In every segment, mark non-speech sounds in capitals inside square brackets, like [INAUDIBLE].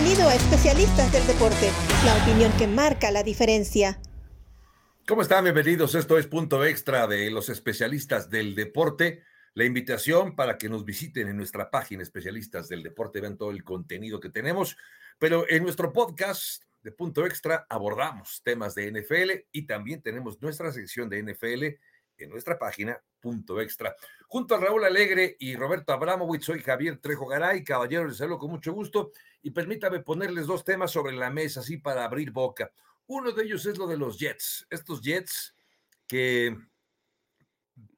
Bienvenido a Especialistas del Deporte, la opinión que marca la diferencia. ¿Cómo están? Bienvenidos. Esto es Punto Extra de los especialistas del deporte. La invitación para que nos visiten en nuestra página especialistas del deporte, vean todo el contenido que tenemos. Pero en nuestro podcast de Punto Extra abordamos temas de NFL y también tenemos nuestra sección de NFL en nuestra página Punto Extra. Junto a Raúl Alegre y Roberto Abramovich, soy Javier Trejo Garay, caballero, les saludo con mucho gusto y permítame ponerles dos temas sobre la mesa, así para abrir boca. Uno de ellos es lo de los Jets, estos Jets que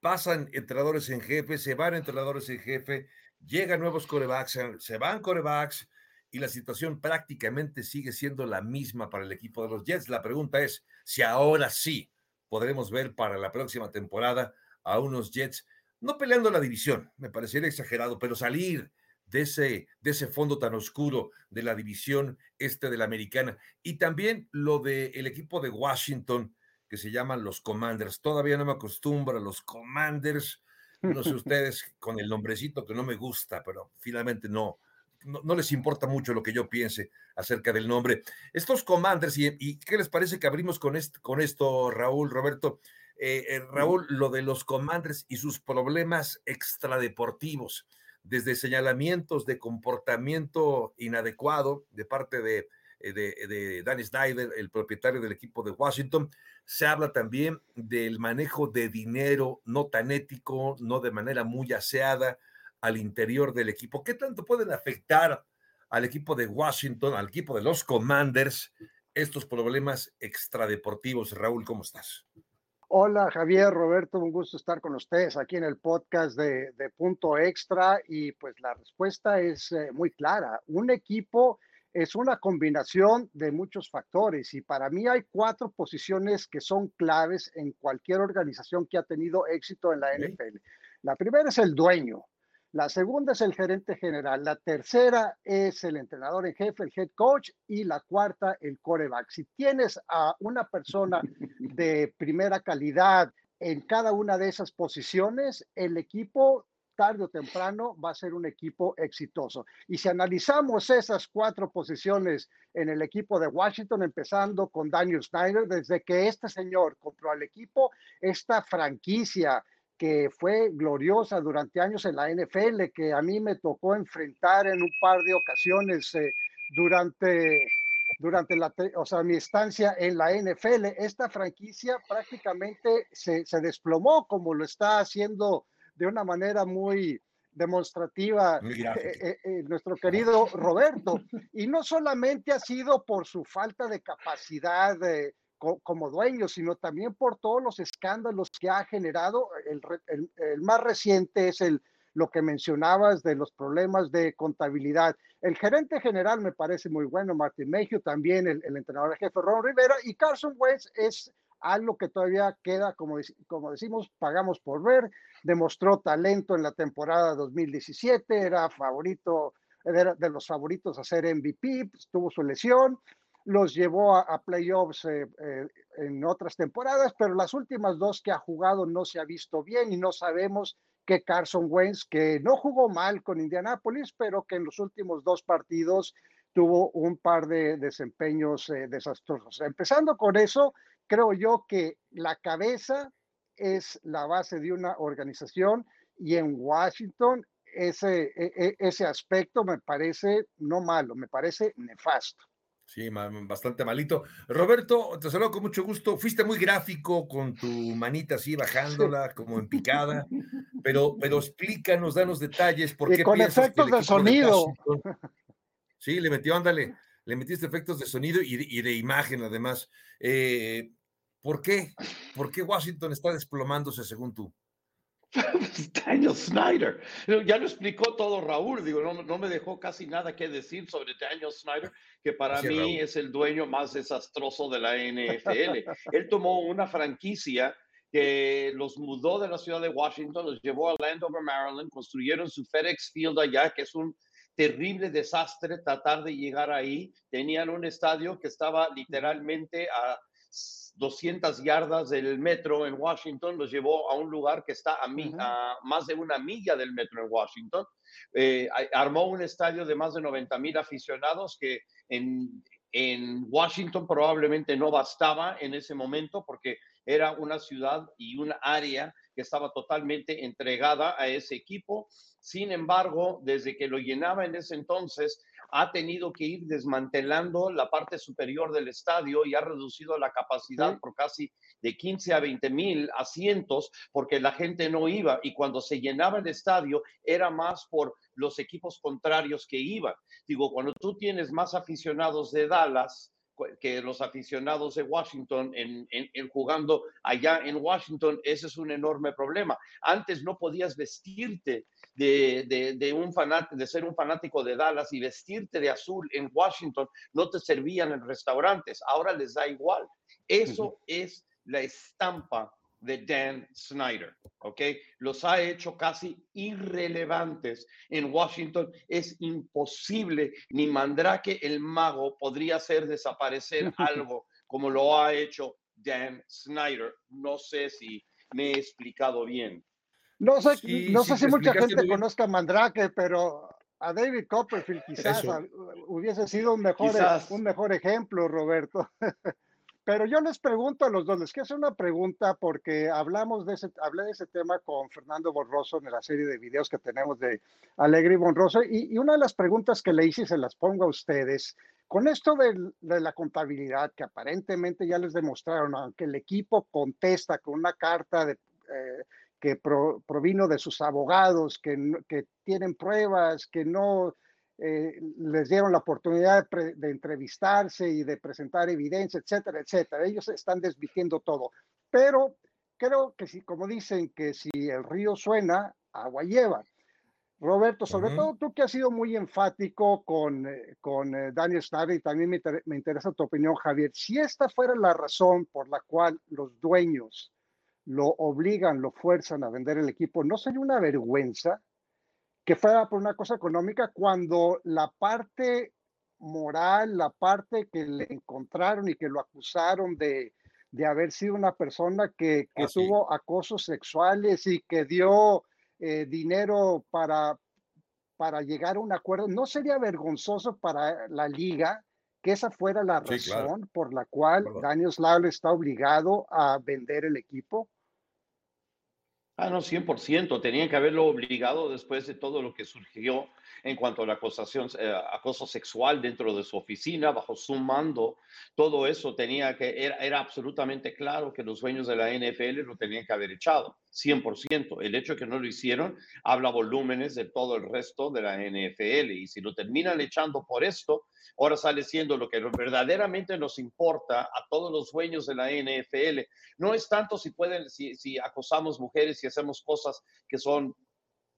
pasan entrenadores en jefe, se van entrenadores en jefe, llegan nuevos corebacks, se van corebacks y la situación prácticamente sigue siendo la misma para el equipo de los Jets. La pregunta es si ahora sí podremos ver para la próxima temporada a unos Jets, no peleando la división, me parecería exagerado, pero salir de ese, de ese fondo tan oscuro de la división este de la americana. Y también lo del equipo de Washington, que se llaman los Commanders. Todavía no me acostumbro a los Commanders. No sé [LAUGHS] ustedes con el nombrecito que no me gusta, pero finalmente no, no, les importa mucho lo que yo piense acerca del nombre. Estos Commanders, ¿y, qué les parece que abrimos con, con esto, Raúl, Roberto? Eh, eh, Raúl, lo de los Commanders y sus problemas extradeportivos, desde señalamientos de comportamiento inadecuado de parte de, eh, de, de Danny Snyder, el propietario del equipo de Washington, se habla también del manejo de dinero no tan ético, no de manera muy aseada, al interior del equipo. ¿Qué tanto pueden afectar al equipo de Washington, al equipo de los Commanders, estos problemas extradeportivos? Raúl, ¿cómo estás? Hola Javier, Roberto, un gusto estar con ustedes aquí en el podcast de, Punto Extra y pues la respuesta es eh, muy clara. Un equipo es una combinación de muchos factores y para mí hay cuatro posiciones que son claves en cualquier organización que ha tenido éxito en la NFL. La primera es el dueño, la segunda es el gerente general. La tercera es el entrenador en jefe, el head coach. Y la cuarta, el coreback. Si tienes a una persona de primera calidad en cada una de esas posiciones, el equipo tarde o temprano va a ser un equipo exitoso. Y si analizamos esas cuatro posiciones en el equipo de Washington, empezando con Daniel Snyder, desde que este señor compró al equipo, esta franquicia que fue gloriosa durante años en la NFL, que a mí me tocó enfrentar en un par de ocasiones eh, durante, durante la, o sea, mi estancia en la NFL. Esta franquicia prácticamente se, se desplomó como lo está haciendo de una manera muy demostrativa eh, eh, nuestro querido Roberto. Y no solamente ha sido por su falta de capacidad como dueño, sino también por todos los escándalos que ha generado. El, el, más reciente es el, lo que mencionabas de los problemas de contabilidad. El gerente general me parece muy bueno, Martín Mejio, también el, el entrenador jefe Ron Rivera y Carson Wentz es algo que todavía queda, como, como decimos, pagamos por ver. Demostró talento en la temporada 2017, era favorito, era de los favoritos a ser MVP, pues, tuvo su lesión los llevó a, playoffs eh, eh, en otras temporadas, pero las últimas dos que ha jugado no se ha visto bien y no sabemos que Carson Wentz, que no jugó mal con Indianapolis, pero que en los últimos dos partidos tuvo un par de desempeños eh, desastrosos. Empezando con eso, creo yo que la cabeza es la base de una organización y en Washington ese, e, e, ese aspecto me parece no malo, me parece nefasto. Sí, bastante malito. Roberto, te saludo con mucho gusto. Fuiste muy gráfico con tu manita así bajándola, como en picada, pero, pero [LAUGHS] explícanos, danos detalles. ¿por qué con efectos de sonido. [LAUGHS] sí, le metió, ándale, le metiste efectos de sonido y de, imagen además. Eh, ¿Por qué? ¿Por qué Washington está desplomándose según tú? [LAUGHS] Daniel Snyder. Ya lo explicó todo Raúl, digo, no, no, me dejó casi nada que decir sobre Daniel Snyder, que para mí es el dueño más desastroso de la NFL. [LAUGHS] Él tomó una franquicia que los mudó de la ciudad de Washington, los llevó a Landover, Maryland, construyeron su FedEx Field allá, que es un terrible desastre tratar de llegar ahí. Tenían un estadio que estaba literalmente a 200 yardas del metro en Washington, los llevó a un lugar que está a, a más de una milla del metro en Washington. Eh, armó un estadio de más de 90 mil aficionados que en, en Washington probablemente no bastaba en ese momento porque era una ciudad y una área que estaba totalmente entregada a ese equipo. Sin embargo, desde que lo llenaba en ese entonces, ha tenido que ir desmantelando la parte superior del estadio y ha reducido la capacidad por casi de 15 a 20 mil asientos porque la gente no iba y cuando se llenaba el estadio era más por los equipos contrarios que iban. Digo, cuando tú tienes más aficionados de Dallas, que los aficionados de Washington en, jugando allá en Washington, ese es un enorme problema. Antes no podías vestirte de, un de ser un fanático de Dallas y vestirte de azul en Washington, no te servían en restaurantes, ahora les da igual. Eso es la estampa de Dan Snyder, ¿ok? Los ha hecho casi irrelevantes en Washington. Es imposible, ni Mandrake el mago podría hacer desaparecer [LAUGHS] algo como lo ha hecho Dan Snyder. No sé si me he explicado bien. No sé, no sé si mucha gente conozca a Mandrake, pero a David Copperfield quizás hubiese sido un mejor, un mejor ejemplo, Roberto. [LAUGHS] Pero yo les pregunto a los dos, les quiero hacer una pregunta porque hablamos de ese, hablé de ese tema con Fernando Borroso en la serie de videos que tenemos de Alegre y Borroso y, una de las preguntas que le hice se las pongo a ustedes. Con esto de, la contabilidad que aparentemente ya les demostraron, aunque el equipo contesta con una carta eh, que provino de sus abogados, que, que tienen pruebas, que no eh, les dieron la oportunidad de, entrevistarse y de presentar evidencia, etcétera, etcétera. Ellos están desvistiendo todo. Pero creo que si, como dicen, que si el río suena, agua lleva. Roberto, sobre todo tú que has sido muy enfático con, eh, con eh, Daniel Snyder y también me, me, interesa tu opinión, Javier, si esta fuera la razón por la cual los dueños lo obligan, lo fuerzan a vender el equipo, ¿no sería una vergüenza que fuera por una cosa económica cuando la parte moral, la parte que le encontraron y que lo acusaron de, de haber sido una persona que, que tuvo acosos sexuales y que dio eh, dinero para, para llegar a un acuerdo, ¿no sería vergonzoso para la liga que esa fuera la razón por la cual Daniel Slav está obligado a vender el equipo? Ah, no, 100%. Tenían que haberlo obligado después de todo lo que surgió en cuanto a la acusación, eh, acoso sexual dentro de su oficina, bajo su mando. Todo eso tenía que, era, era absolutamente claro que los dueños de la NFL lo tenían que haber echado. 100%. El hecho de que no lo hicieron habla volúmenes de todo el resto de la NFL. Y si lo terminan echando por esto, ahora sale siendo lo que verdaderamente nos importa a todos los dueños de la NFL. No es tanto si pueden, si, acosamos mujeres y hacemos cosas que son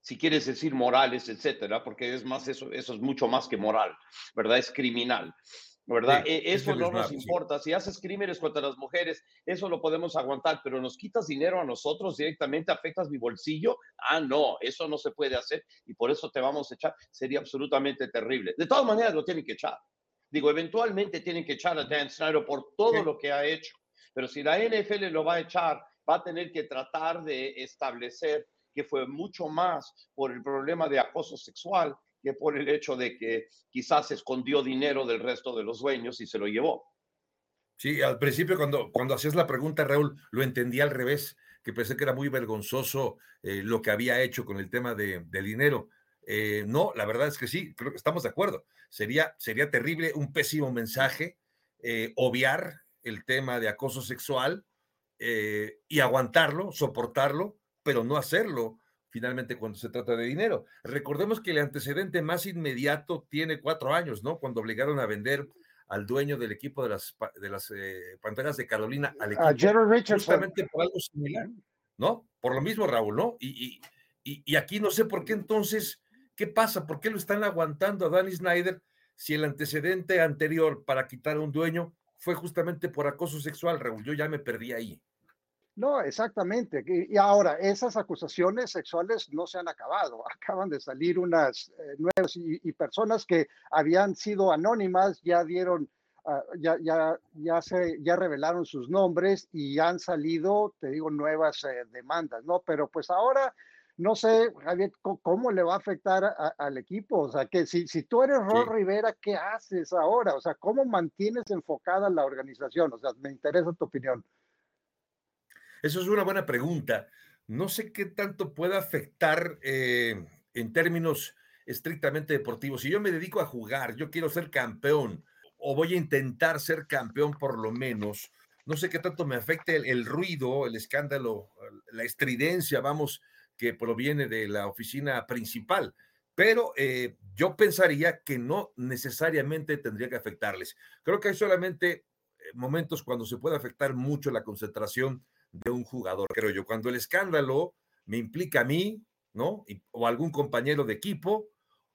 si quieres decir morales, etcétera, porque es más eso, eso es mucho más que moral, ¿verdad? Es criminal. ¿Verdad? E, eso no nos importa. Si haces crímenes contra las mujeres, eso lo podemos aguantar, pero nos quitas dinero a nosotros directamente, afectas mi bolsillo. Ah, no, eso no se puede hacer y por eso te vamos a echar. Sería absolutamente terrible. De todas maneras, lo tienen que echar. Digo, eventualmente tienen que echar a Dan Snyder por todo lo que ha hecho, pero si la NFL lo va a echar, va a tener que tratar de establecer que fue mucho más por el problema de acoso sexual que por el hecho de que quizás escondió dinero del resto de los dueños y se lo llevó. Sí, al principio cuando, cuando hacías la pregunta, Raúl, lo entendí al revés, que pensé que era muy vergonzoso eh, lo que había hecho con el tema de, dinero. Eh, no, la verdad es que sí, creo que estamos de acuerdo. Sería, sería terrible, un pésimo mensaje, eh, obviar el tema de acoso sexual y aguantarlo, soportarlo, pero no hacerlo finalmente cuando se trata de dinero. Recordemos que el antecedente más inmediato tiene cuatro años, ¿no? Cuando obligaron a vender al dueño del equipo de las, de las eh, Panteras de Carolina al equipo. A Gerald Richardson. Justamente por algo similar, ¿no? Por lo mismo, Raúl, ¿no? Y, y, y, aquí no sé por qué entonces, ¿qué pasa? ¿Por qué lo están aguantando a Danny Snyder si el antecedente anterior para quitar a un dueño fue justamente por acoso sexual, Raúl? Yo ya me perdí ahí. No, exactamente. Y ahora, esas acusaciones sexuales no se han acabado. [LAUGHS] Acaban de salir unas eh, nuevas y, personas que habían sido anónimas ya dieron ah, ya, ya, ya, se, ya revelaron sus nombres y han salido, te digo, nuevas eh, demandas, ¿no? Pero pues ahora no sé, Javier, cómo le va a afectar al equipo. O sea, que si, si tú eres Ron Rivera, ¿qué haces ahora? O sea, ¿cómo mantienes enfocada la organización? O sea, me interesa tu opinión. Eso es una buena pregunta. No sé qué tanto puede afectar eh, en términos estrictamente deportivos. Si yo me dedico a jugar, yo quiero ser campeón o voy a intentar ser campeón por lo menos, no sé qué tanto me afecte el ruido, el escándalo, la estridencia, vamos, que proviene de la oficina principal, pero eh, yo pensaría que no necesariamente tendría que afectarles. Creo que hay solamente eh, momentos cuando se puede afectar mucho la concentración de un jugador, creo yo. Cuando el escándalo me implica a mí, ¿no? o algún compañero de equipo,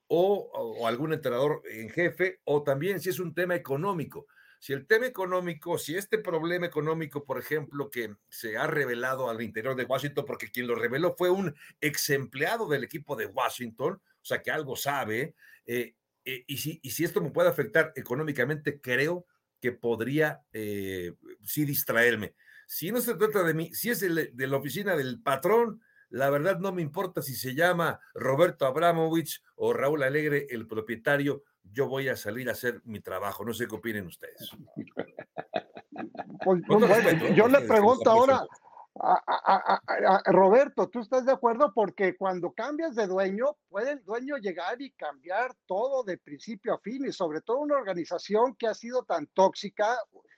o, algún entrenador en jefe, o también si es un tema económico. Si el tema económico, si este problema económico, por ejemplo, que se ha revelado al interior de Washington, porque quien lo reveló fue un ex empleado del equipo de Washington, o sea que algo sabe, eh, eh, y, si, y si esto me puede afectar económicamente, creo que podría eh, sí distraerme. Si no se trata de mí, si es de, de la oficina del patrón, la verdad no me importa si se llama Roberto Abramovich o Raúl Alegre, el propietario, yo voy a salir a hacer mi trabajo. No sé qué opinen ustedes. Pues, pues, yo le pregunto ahora a, Roberto, ¿tú estás de acuerdo? Porque cuando cambias de dueño, puede el dueño llegar y cambiar todo de principio a fin y sobre todo una organización que ha sido tan tóxica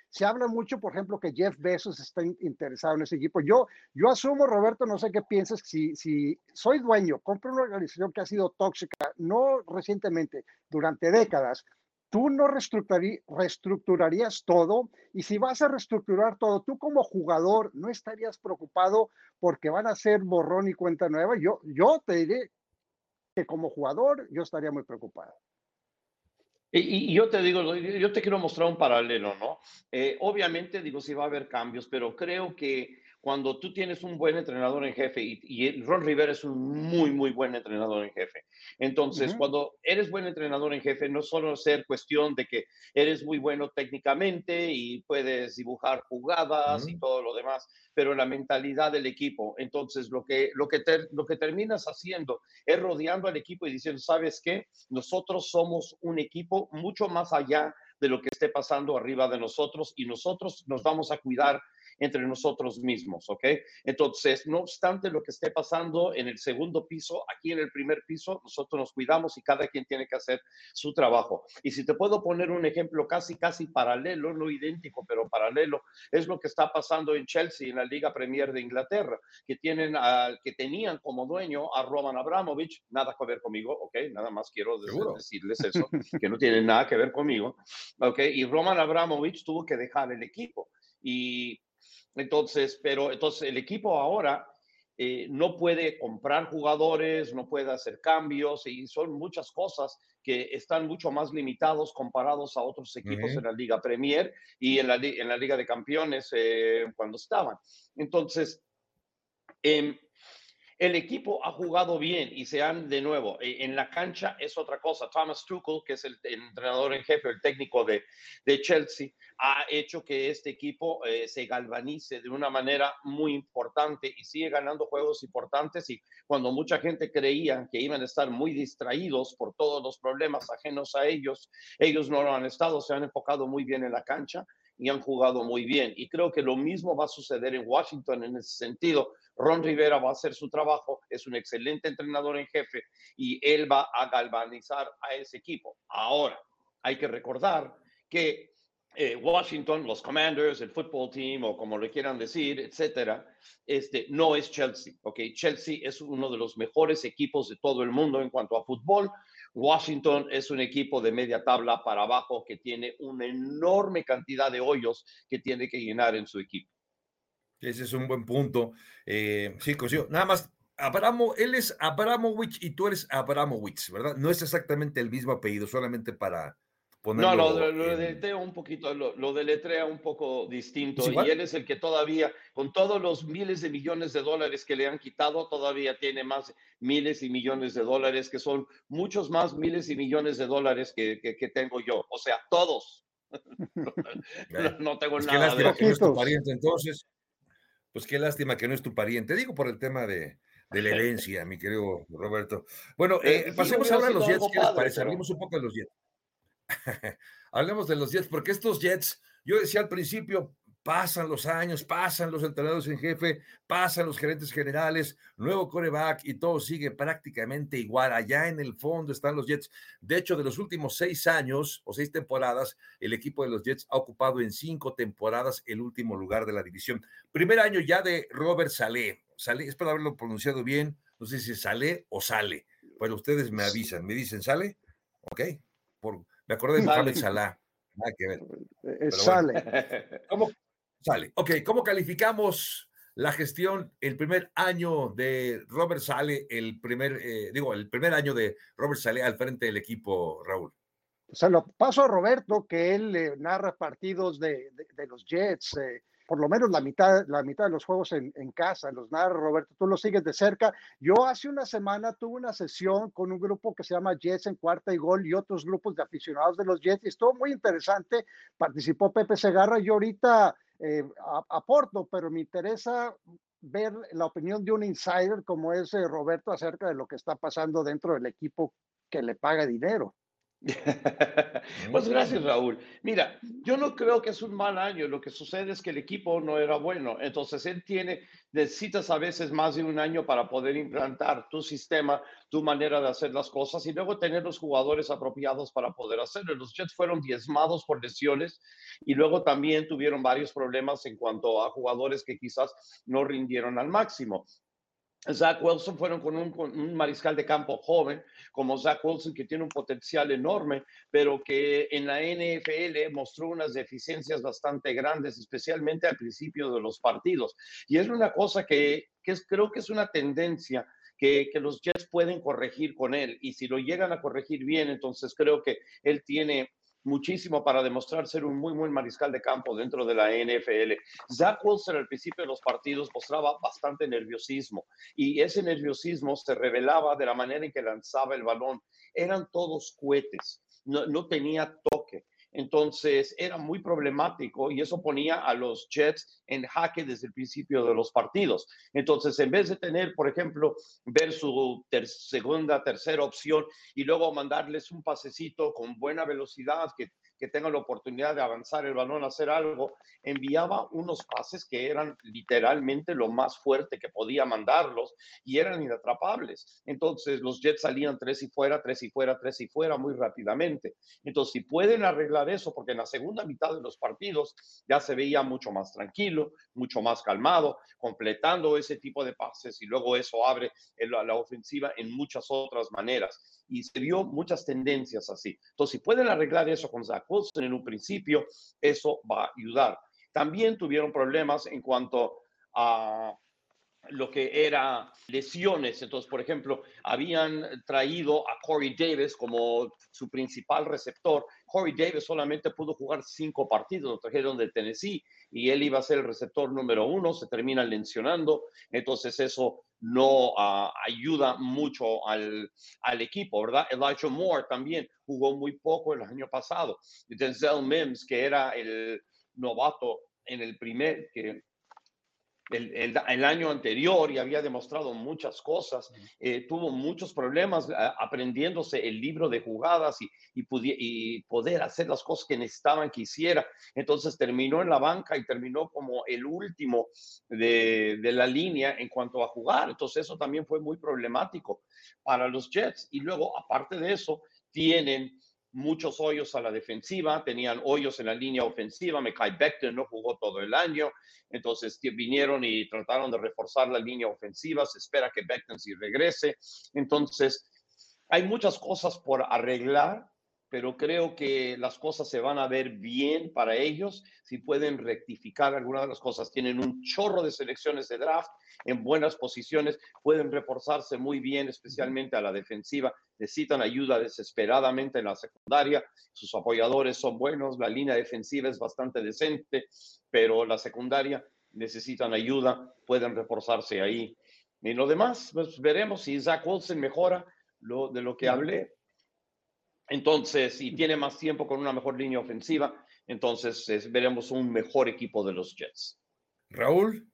se habla mucho, por ejemplo, que Jeff Bezos está interesado en ese equipo. Yo, yo asumo, Roberto, no sé qué piensas, si, si soy dueño, compro una organización que ha sido tóxica, no recientemente, durante décadas, tú no reestructurarías todo y si vas a reestructurar todo, tú como jugador no estarías preocupado porque van a ser borrón y cuenta nueva. Yo, yo te diré que como jugador yo estaría muy preocupado. Y, yo te digo, yo te quiero mostrar un paralelo, ¿no? Eh, obviamente, digo, sí va a haber cambios, pero creo que cuando tú tienes un buen entrenador en jefe y, Ron Rivera es un muy, muy buen entrenador en jefe. Entonces, cuando eres buen entrenador en jefe, no solo ser cuestión de que eres muy bueno técnicamente y puedes dibujar jugadas y todo lo demás, pero la mentalidad del equipo. Entonces, lo que, lo, que lo que terminas haciendo es rodeando al equipo y diciendo, ¿sabes qué? Nosotros somos un equipo mucho más allá de lo que esté pasando arriba de nosotros y nosotros nos vamos a cuidar entre nosotros mismos, ¿ok? Entonces, no obstante lo que esté pasando en el segundo piso, aquí en el primer piso, nosotros nos cuidamos y cada quien tiene que hacer su trabajo. Y si te puedo poner un ejemplo casi, casi paralelo, no idéntico, pero paralelo, es lo que está pasando en Chelsea, en la Liga Premier de Inglaterra, que, tienen que tenían como dueño a Roman Abramovich, nada que ver conmigo, ¿ok? Nada más quiero decirles eso, [LAUGHS] que no tiene nada que ver conmigo, ¿ok? Y Roman Abramovich tuvo que dejar el equipo. Y entonces, pero entonces el equipo ahora eh, no puede comprar jugadores, no puede hacer cambios y son muchas cosas que están mucho más limitados comparados a otros equipos en la Liga Premier y en la, en la Liga de Campeones eh, cuando estaban. Entonces, eh, el equipo ha jugado bien y se han, de nuevo, e, en la cancha es otra cosa. Thomas Tuchel, que es el, entrenador en jefe, el técnico de, de, Chelsea, ha hecho que este equipo eh, se galvanice de una manera muy importante y sigue ganando juegos importantes. Y cuando mucha gente creía que iban a estar muy distraídos por todos los problemas ajenos a ellos, ellos no lo han estado, se han enfocado muy bien en la cancha y han jugado muy bien. Y creo que lo mismo va a suceder en Washington en ese sentido. Ron Rivera va a hacer su trabajo, es un excelente entrenador en jefe y él va a galvanizar a ese equipo. Ahora, hay que recordar que eh, Washington, los Commanders, el football team o como le quieran decir, etcétera, este, no es Chelsea. ¿ok? Chelsea es uno de los mejores equipos de todo el mundo en cuanto a fútbol. Washington es un equipo de media tabla para abajo que tiene una enorme cantidad de hoyos que tiene que llenar en su equipo. Ese es un buen punto. Eh, sí, Cosío. Nada más, Abramo, él es Abramovich y tú eres Abramovich, ¿verdad? No es exactamente el mismo apellido, solamente para, no, lo, deletrea un poquito, lo, deletrea un poco distinto. y él es el que todavía, con todos los miles de millones de dólares que le han quitado, todavía tiene más miles y millones de dólares, que son muchos más miles y millones de dólares que, que, tengo yo. O sea, todos, [LAUGHS] [LAUGHS] no, tengo pues nada. Que no es tu pariente entonces. Pues qué lástima que no es tu pariente. Digo por el tema de, de la [LAUGHS] herencia, mi querido Roberto. Bueno, eh, pasemos ahora a los Jets. ¿Qué les parece? Hablemos un poco de los Jets. [LAUGHS] Hablemos de los Jets, porque estos Jets, yo decía al principio, pasan los años, pasan los entrenadores en jefe, pasan los gerentes generales, nuevo coreback y todo sigue prácticamente igual. Allá en el fondo están los Jets. De hecho, de los últimos seis años o seis temporadas, el equipo de los Jets ha ocupado en cinco temporadas el último lugar de la división. Primer año ya de Robert Saleh. Saleh, espero haberlo pronunciado bien. No sé si sale o sale. Pero ustedes me avisan, me dicen, ¿sale? Ok. Por, me acordé de Mohamed Salah. Nada que ver. Sale. ¿Cómo, Sale. Ok, ¿cómo calificamos la gestión, el primer año de Robert Sale, el primer, eh, digo, el primer año de Robert Sale al frente del equipo, Raúl? O sea, lo paso a Roberto, que él eh, narra partidos de, los Jets, eh, por lo menos la mitad, la mitad de los juegos en, en, casa, los narra Roberto, tú los sigues de cerca. Yo hace una semana tuve una sesión con un grupo que se llama Jets en cuarta y gol y otros grupos de aficionados de los Jets y estuvo muy interesante. Participó Pepe Segarra y ahorita eh, aporto, pero me interesa ver la opinión de un insider como es Roberto acerca de lo que está pasando dentro del equipo que le paga dinero. [LAUGHS] pues gracias, Raúl. Mira, yo no creo que es un mal año. Lo que sucede es que el equipo no era bueno. Entonces, él tiene, necesitas a veces más de un año para poder implantar tu sistema, tu manera de hacer las cosas y luego tener los jugadores apropiados para poder hacerlo. Los Jets fueron diezmados por lesiones y luego también tuvieron varios problemas en cuanto a jugadores que quizás no rindieron al máximo. Zach Wilson fueron con un, mariscal de campo joven como Zach Wilson que tiene un potencial enorme, pero que en la NFL mostró unas deficiencias bastante grandes, especialmente al principio de los partidos. Y es una cosa que, creo que es una tendencia que, los Jets pueden corregir con él. Y si lo llegan a corregir bien, entonces creo que él tiene muchísimo para demostrar ser un muy, muy mariscal de campo dentro de la NFL. Zach Wilson al principio de los partidos mostraba bastante nerviosismo y ese nerviosismo se revelaba de la manera en que lanzaba el balón. Eran todos cohetes, no, no tenía toque. Entonces era muy problemático y eso ponía a los Jets en jaque desde el principio de los partidos. Entonces, en vez de tener, por ejemplo, ver su segunda, tercera opción y luego mandarles un pasecito con buena velocidad que que tenga la oportunidad de avanzar el balón, hacer algo, enviaba unos pases que eran literalmente lo más fuerte que podía mandarlos y eran inatrapables. Entonces los Jets salían tres y fuera, tres y fuera, tres y fuera muy rápidamente. Entonces si pueden arreglar eso, porque en la segunda mitad de los partidos ya se veía mucho más tranquilo, mucho más calmado, completando ese tipo de pases y luego eso abre la ofensiva en muchas otras maneras y se vio muchas tendencias así. Entonces, si pueden arreglar eso con Zach en un principio, eso va a ayudar. También tuvieron problemas en cuanto a lo que era lesiones. Entonces, por ejemplo, habían traído a Corey Davis como su principal receptor. Corey Davis solamente pudo jugar cinco partidos, lo trajeron de Tennessee y él iba a ser el receptor número uno, se termina lesionando. Entonces, eso no ah, ayuda mucho al, al, equipo, ¿verdad? Elijah Moore también jugó muy poco el año pasado. Denzel Mims, que era el novato en el primer, que el, el, año anterior y había demostrado muchas cosas. Eh, tuvo muchos problemas aprendiéndose el libro de jugadas y, y, y, poder hacer las cosas que necesitaban que hiciera. Entonces terminó en la banca y terminó como el último de, de la línea en cuanto a jugar. Entonces eso también fue muy problemático para los Jets. Y luego, aparte de eso, tienen muchos hoyos a la defensiva, tenían hoyos en la línea ofensiva, Mekai Becton no jugó todo el año, entonces vinieron y trataron de reforzar la línea ofensiva, se espera que Becton sí regrese, entonces hay muchas cosas por arreglar pero creo que las cosas se van a ver bien para ellos si pueden rectificar algunas de las cosas. Tienen un chorro de selecciones de draft en buenas posiciones, pueden reforzarse muy bien, especialmente a la defensiva. Necesitan ayuda desesperadamente en la secundaria. Sus apoyadores son buenos, la línea defensiva es bastante decente, pero la secundaria necesitan ayuda, pueden reforzarse ahí. Y lo demás, pues veremos si Zach Wilson mejora lo, de lo que hablé entonces, y tiene más tiempo con una mejor línea ofensiva, entonces veremos un mejor equipo de los Jets. Raúl.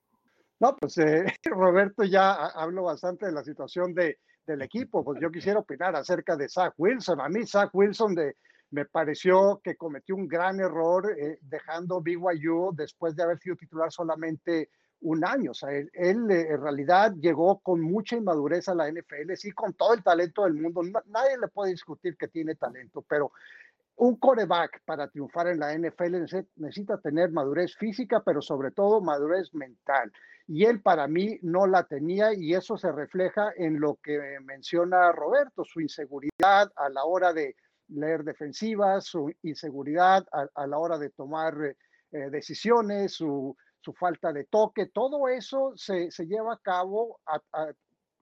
No, pues eh, [LAUGHS] Roberto ya habló bastante de la situación de, del equipo. Pues yo quisiera opinar acerca de Zach Wilson. A mí Zach Wilson de, me pareció que cometió un gran error eh, dejando BYU después de haber sido titular solamente un año. O sea, él, eh, en realidad llegó con mucha inmadurez a la NFL, sí, con todo el talento del mundo. nadie le puede discutir que tiene talento, pero un coreback para triunfar en la NFL necesita tener madurez física, pero sobre todo madurez mental. Y él para mí no la tenía y eso se refleja en lo que menciona Roberto, su inseguridad a la hora de leer defensivas, su inseguridad a, la hora de tomar eh, decisiones, su, falta de toque, todo eso se, lleva a cabo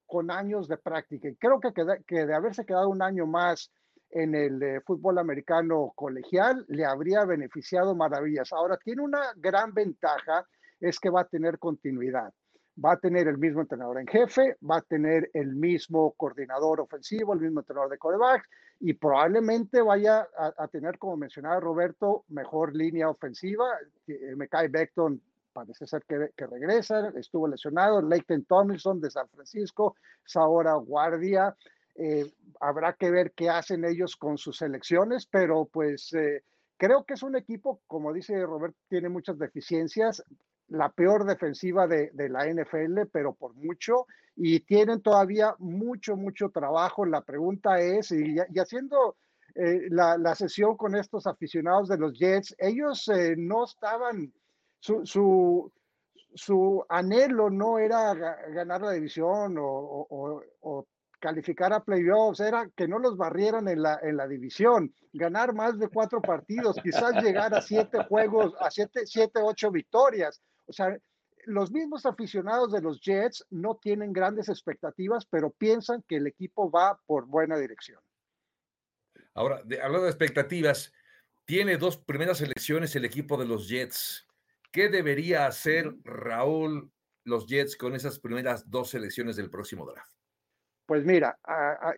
con años de práctica. Y creo que, que de haberse quedado un año más en el eh, fútbol americano colegial, le habría beneficiado maravillas. Ahora, tiene una gran ventaja, es que va a tener continuidad. Va a tener el mismo entrenador en jefe, va a tener el mismo coordinador ofensivo, el mismo entrenador de corebacks y probablemente vaya a, tener, como mencionaba Roberto, mejor línea ofensiva. Eh, Mekai Beckton parece ser que, que, regresa, estuvo lesionado. Leighton Tomlinson de San Francisco es ahora guardia. Eh, habrá que ver qué hacen ellos con sus selecciones, pero pues eh, creo que es un equipo, como dice Roberto, tiene muchas deficiencias, la peor defensiva de, la NFL, pero por mucho, y tienen todavía mucho, mucho trabajo. La pregunta es, y, haciendo eh, la, sesión con estos aficionados de los Jets, ellos no estaban, su, su, anhelo no era ganar la división o, o calificar a playoffs, era que no los barrieran en la, en la división, ganar más de cuatro partidos, quizás llegar a siete juegos, a siete, siete, ocho victorias. O sea, los mismos aficionados de los Jets no tienen grandes expectativas, pero piensan que el equipo va por buena dirección. Ahora, hablando de expectativas, tiene dos primeras elecciones el equipo de los Jets. ¿Qué debería hacer Raúl los Jets con esas primeras dos selecciones del próximo draft? Pues mira,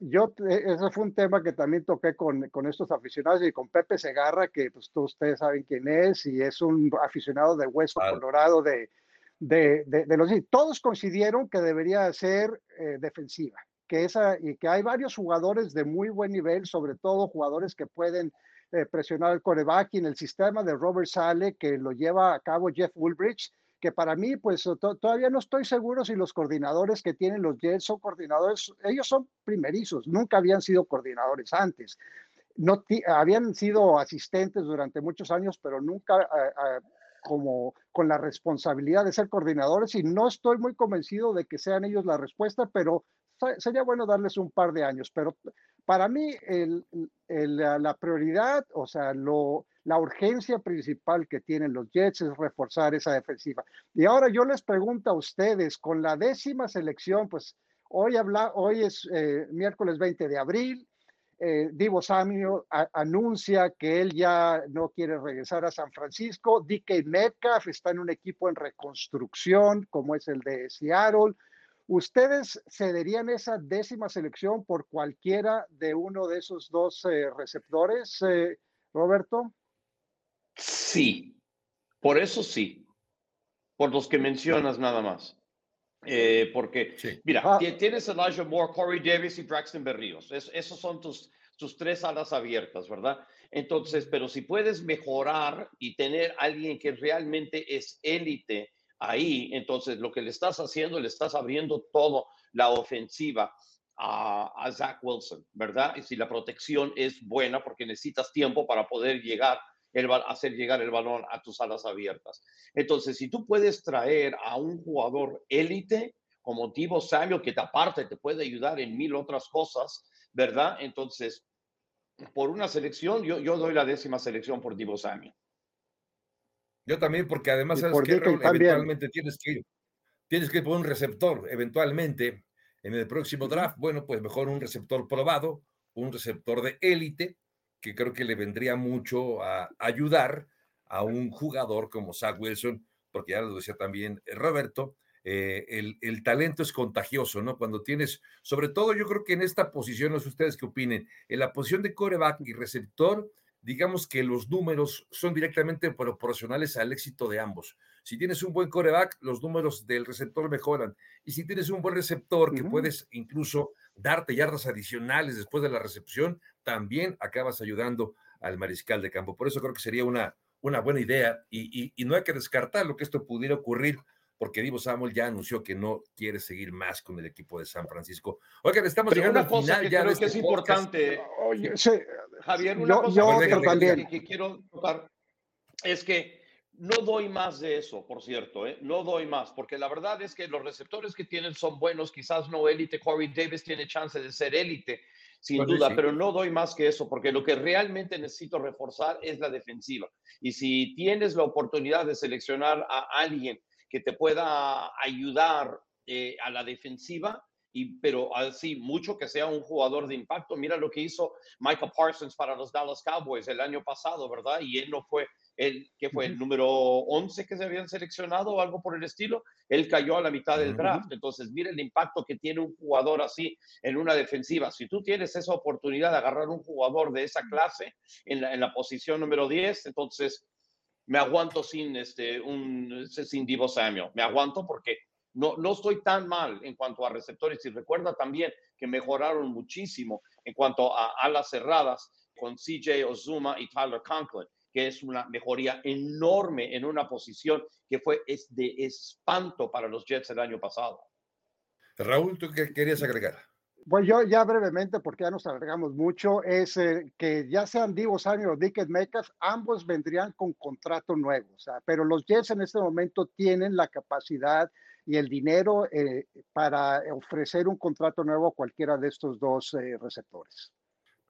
yo, ese fue un tema que también toqué con, con, estos aficionados y con Pepe Segarra, que pues todos ustedes saben quién es, y es un aficionado de Hueso Colorado de, de, de, los... Todos coincidieron que debería ser eh, defensiva, que esa, y que hay varios jugadores de muy buen nivel, sobre todo jugadores que pueden eh, presionar el coreback en el sistema de Robert Sale, que lo lleva a cabo Jeff Woolbridge, que para mí, pues todavía no estoy seguro si los coordinadores que tienen los Jets son coordinadores, ellos son primerizos, nunca habían sido coordinadores antes. No habían sido asistentes durante muchos años, pero nunca eh, eh, como con la responsabilidad de ser coordinadores y no estoy muy convencido de que sean ellos la respuesta, pero sería bueno darles un par de años. Pero para mí el, la prioridad, o sea, lo, la urgencia principal que tienen los Jets es reforzar esa defensiva. Y ahora yo les pregunto a ustedes, con la décima selección, pues hoy, habla, hoy es eh, miércoles 20 de abril, eh, Divo Samuel anuncia que él ya no quiere regresar a San Francisco. DK Metcalf está en un equipo en reconstrucción, como es el de Seattle. ¿Ustedes cederían esa décima selección por cualquiera de uno de esos dos eh, receptores, Roberto? Sí, por eso sí, por los que mencionas nada más. Eh, porque, mira, ah. tienes Elijah Moore, Corey Davis y Braxton Berríos. esos son tus, tus tres alas abiertas, ¿verdad? Entonces, pero si puedes mejorar y tener alguien que realmente es élite ahí, entonces lo que le estás haciendo, le estás abriendo todo la ofensiva a, Zach Wilson, ¿verdad? Y si la protección es buena, porque necesitas tiempo para poder llegar el, hacer llegar el balón a tus alas abiertas. Entonces, si tú puedes traer a un jugador élite como Divo Samuel, que aparte te puede ayudar en mil otras cosas, ¿verdad? Entonces, por una selección, yo, doy la décima selección por Divo Samuel. Yo también, porque además sabes que eventualmente tienes que ir, tienes que ir por un receptor, eventualmente, en el próximo draft, bueno, pues mejor un receptor probado, un receptor de élite, que creo que le vendría mucho a ayudar a un jugador como Zach Wilson, porque ya lo decía también eh, Roberto, eh, el, el, talento es contagioso, ¿no? Cuando tienes, sobre todo yo creo que en esta posición, no sé ustedes qué opinen, en la posición de coreback y receptor, digamos que los números son directamente proporcionales al éxito de ambos. Si tienes un buen coreback, los números del receptor mejoran. Y si tienes un buen receptor que puedes incluso darte yardas adicionales después de la recepción, también acabas ayudando al mariscal de campo. Por eso creo que sería una, una buena idea y, y no hay que descartar lo que esto pudiera ocurrir porque Divo Samuel ya anunció que no quiere seguir más con el equipo de San Francisco. Oigan, estamos llegando al final que ya creo de que este es importante. Oye, Javier, una cosa que, quiero tocar es que no doy más de eso, por cierto, ¿eh? no doy más, porque la verdad es que los receptores que tienen son buenos, quizás no élite, Corey Davis tiene chance de ser élite, sin pues duda, pero no doy más que eso, porque lo que realmente necesito reforzar es la defensiva. Y si tienes la oportunidad de seleccionar a alguien que te pueda ayudar eh, a la defensiva, y, pero así mucho que sea un jugador de impacto. Mira lo que hizo Michael Parsons para los Dallas Cowboys el año pasado, ¿verdad? Y él no fue el que fue el número 11 que se habían seleccionado o algo por el estilo. Él cayó a la mitad del draft. Entonces, mira el impacto que tiene un jugador así en una defensiva. Si tú tienes esa oportunidad de agarrar un jugador de esa clase en la, en la posición número 10, entonces me aguanto sin, este, un, sin Divo Samuel. Me aguanto porque no, no estoy tan mal en cuanto a receptores. Y recuerda también que mejoraron muchísimo en cuanto a alas cerradas con CJ Ozuma y Tyler Conklin, que es una mejoría enorme en una posición que fue de espanto para los Jets el año pasado. Raúl, ¿tú qué querías agregar? Pues yo ya brevemente, porque ya nos alargamos mucho, es eh, que ya sean Divo Samuel o Dickett Metcalf, ambos vendrían con contrato nuevo, o sea, pero los Jets en este momento tienen la capacidad y el dinero eh, para ofrecer un contrato nuevo a cualquiera de estos dos eh, receptores.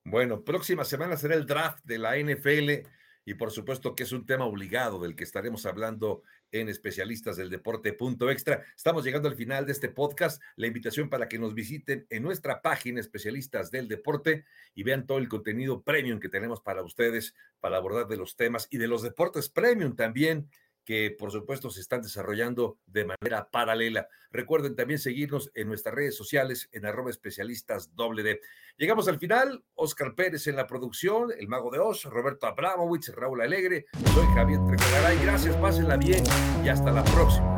Bueno, próxima semana será el draft de la NFL y por supuesto que es un tema obligado del que estaremos hablando en especialistas del deporte punto extra. Estamos llegando al final de este podcast. La invitación para que nos visiten en nuestra página especialistas del deporte y vean todo el contenido premium que tenemos para ustedes para abordar de los temas y de los deportes premium también que por supuesto se están desarrollando de manera paralela. Recuerden también seguirnos en nuestras redes sociales en arroba especialistas doble D. Llegamos al final, Oscar Pérez en la producción, el mago de Oz, Roberto Abramowitz, Raúl Alegre, soy Javier Trejogaray, gracias, pásenla bien y hasta la próxima.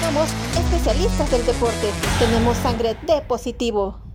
Somos especialistas del deporte, tenemos sangre de positivo.